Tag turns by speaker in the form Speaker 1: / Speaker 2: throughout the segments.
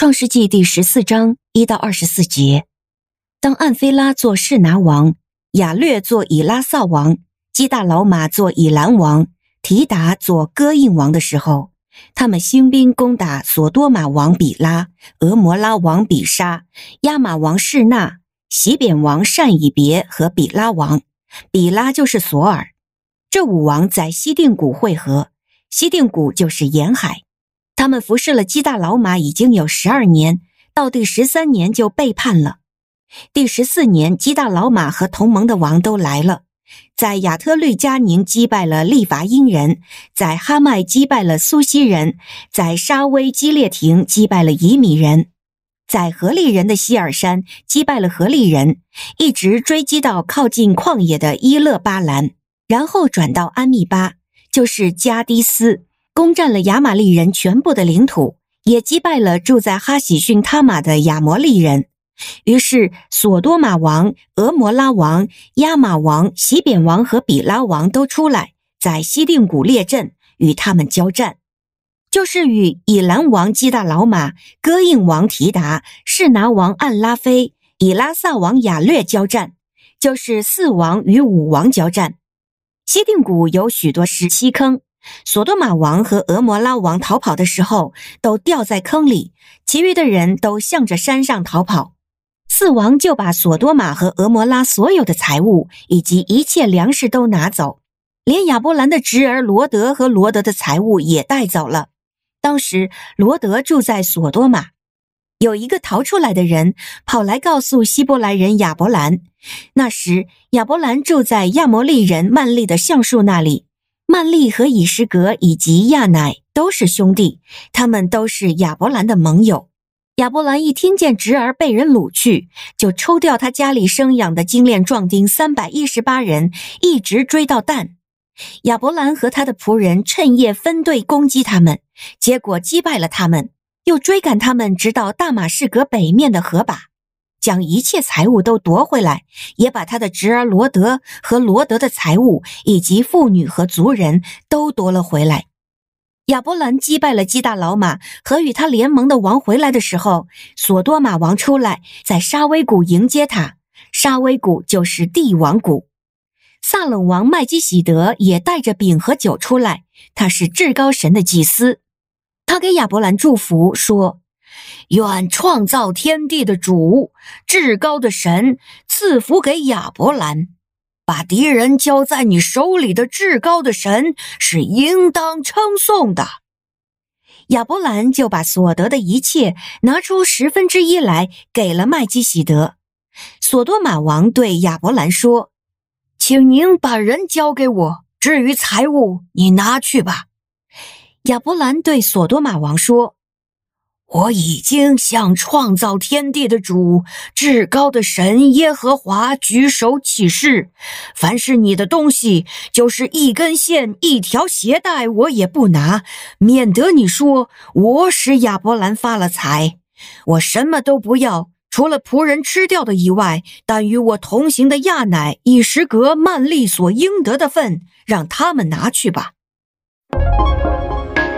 Speaker 1: 创世纪第十四章一到二十四节，当暗非拉做示拿王，亚略做以拉萨王，基大老玛做以兰王，提达做哥印王的时候，他们兴兵攻打索多玛王比拉、俄摩拉王比沙、亚玛王示拿、洗扁王善以别和比拉王。比拉就是索尔。这五王在西定谷会合，西定谷就是沿海。他们服侍了基大老马已经有十二年，到第十三年就背叛了。第十四年，基大老马和同盟的王都来了，在亚特律加宁击败了利伐因人，在哈麦击败了苏西人，在沙威基列廷击败了以米人，在何利人的希尔山击败了何利人，一直追击到靠近旷野的伊勒巴兰，然后转到安密巴，就是加低斯。攻占了亚玛利人全部的领土，也击败了住在哈喜逊他玛的亚摩利人。于是，索多玛王、俄摩拉王、亚玛王、洗扁王和比拉王都出来，在西定谷列阵，与他们交战，就是与以兰王基大老玛、哥印王提达、示拿王暗拉菲、以拉萨王亚略交战，就是四王与五王交战。西定谷有许多石溪坑。索多玛王和俄摩拉王逃跑的时候，都掉在坑里，其余的人都向着山上逃跑。四王就把索多玛和俄摩拉所有的财物以及一切粮食都拿走，连亚伯兰的侄儿罗德和罗德的财物也带走了。当时罗德住在索多玛，有一个逃出来的人跑来告诉希伯来人亚伯兰，那时亚伯兰住在亚摩利人曼利的橡树那里。曼利和以实格以及亚乃都是兄弟，他们都是亚伯兰的盟友。亚伯兰一听见侄儿被人掳去，就抽调他家里生养的精练壮丁三百一十八人，一直追到但。亚伯兰和他的仆人趁夜分队攻击他们，结果击败了他们，又追赶他们，直到大马士革北面的河把。将一切财物都夺回来，也把他的侄儿罗德和罗德的财物以及妇女和族人都夺了回来。亚伯兰击败了基大老马和与他联盟的王回来的时候，索多玛王出来在沙威谷迎接他。沙威谷就是帝王谷。撒冷王麦基洗德也带着饼和酒出来，他是至高神的祭司。他给亚伯兰祝福说。愿创造天地的主，至高的神赐福给亚伯兰，把敌人交在你手里的至高的神是应当称颂的。亚伯兰就把所得的一切拿出十分之一来给了麦基洗德。索多玛王对亚伯兰说：“请您把人交给我，至于财物，你拿去吧。”亚伯兰对索多玛王说。我已经向创造天地的主、至高的神耶和华举手起誓，凡是你的东西，就是一根线、一条鞋带，我也不拿，免得你说我使亚伯兰发了财。我什么都不要，除了仆人吃掉的以外，但与我同行的亚乃、以实格、曼利所应得的份，让他们拿去吧。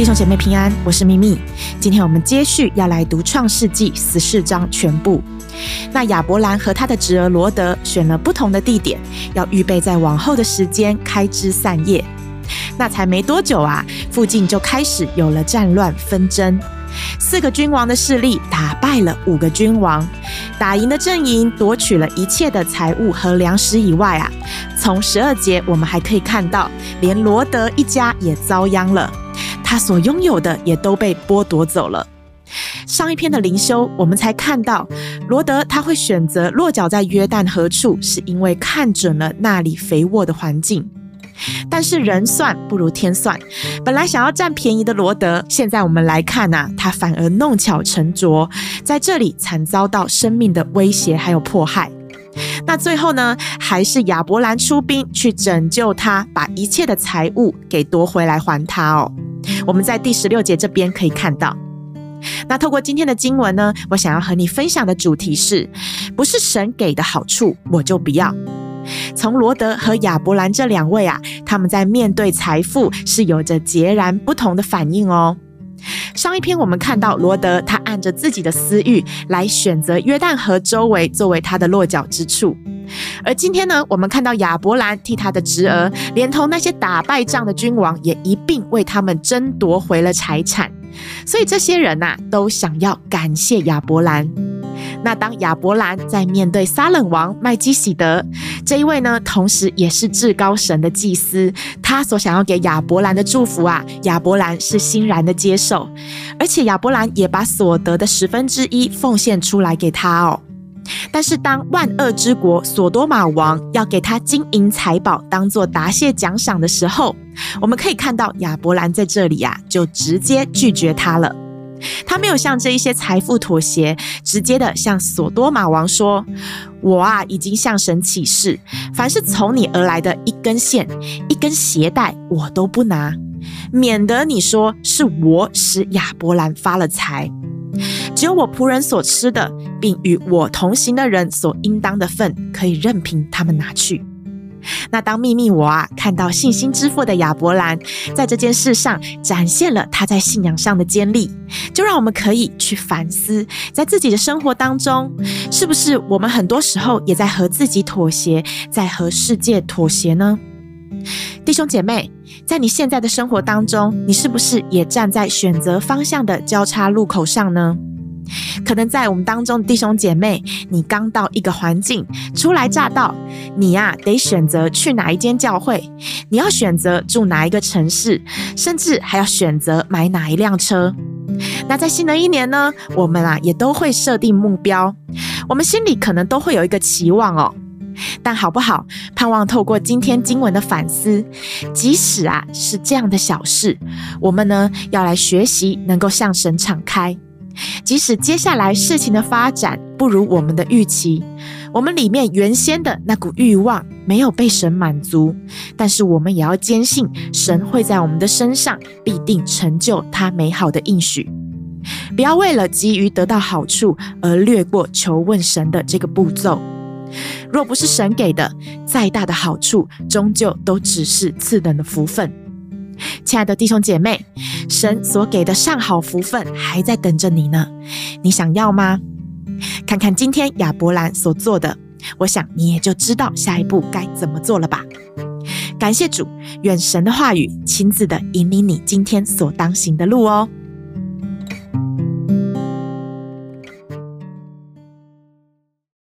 Speaker 2: 弟兄姐妹平安，我是咪咪。今天我们接续要来读创世纪十四章全部。那亚伯兰和他的侄儿罗德选了不同的地点，要预备在往后的时间开枝散叶。那才没多久啊，附近就开始有了战乱纷争。四个君王的势力打败了五个君王，打赢的阵营夺取了一切的财物和粮食以外啊，从十二节我们还可以看到，连罗德一家也遭殃了。他所拥有的也都被剥夺走了。上一篇的灵修，我们才看到罗德他会选择落脚在约旦河处，是因为看准了那里肥沃的环境。但是人算不如天算，本来想要占便宜的罗德，现在我们来看啊，他反而弄巧成拙，在这里惨遭到生命的威胁还有迫害。那最后呢，还是亚伯兰出兵去拯救他，把一切的财物给夺回来还他哦。我们在第十六节这边可以看到。那透过今天的经文呢，我想要和你分享的主题是：不是神给的好处，我就不要。从罗德和亚伯兰这两位啊，他们在面对财富是有着截然不同的反应哦。上一篇我们看到罗德，他按着自己的私欲来选择约旦河周围作为他的落脚之处，而今天呢，我们看到亚伯兰替他的侄儿，连同那些打败仗的君王，也一并为他们争夺回了财产。所以这些人呐、啊，都想要感谢亚伯兰。那当亚伯兰在面对撒冷王麦基洗德这一位呢，同时也是至高神的祭司，他所想要给亚伯兰的祝福啊，亚伯兰是欣然的接受，而且亚伯兰也把所得的十分之一奉献出来给他哦。但是当万恶之国所多玛王要给他金银财宝当做答谢奖赏的时候，我们可以看到亚伯兰在这里呀、啊，就直接拒绝他了。他没有向这一些财富妥协，直接的向所多玛王说：“我啊，已经向神起誓，凡是从你而来的一根线、一根鞋带，我都不拿，免得你说是我使亚伯兰发了财。只有我仆人所吃的，并与我同行的人所应当的份，可以任凭他们拿去。”那当秘密我啊看到信心之父的亚伯兰在这件事上展现了他在信仰上的坚立，就让我们可以去反思，在自己的生活当中，是不是我们很多时候也在和自己妥协，在和世界妥协呢？弟兄姐妹，在你现在的生活当中，你是不是也站在选择方向的交叉路口上呢？可能在我们当中的弟兄姐妹，你刚到一个环境，初来乍到，你呀、得选择去哪一间教会，你要选择住哪一个城市，甚至还要选择买哪一辆车。那在新的一年呢，我们啊也都会设定目标，我们心里可能都会有一个期望哦。但好不好，盼望透过今天经文的反思，即使啊是这样的小事，我们呢要来学习，能够向神敞开。即使接下来事情的发展不如我们的预期，我们里面原先的那股欲望没有被神满足，但是我们也要坚信神会在我们的身上必定成就他美好的应许。不要为了急于得到好处而略过求问神的这个步骤。若不是神给的，再大的好处终究都只是次等的福分。亲爱的弟兄姐妹，神所给的上好福分还在等着你呢，你想要吗？看看今天亚伯兰所做的，我想你也就知道下一步该怎么做了吧。感谢主，愿神的话语亲自的引领你今天所当行的路哦。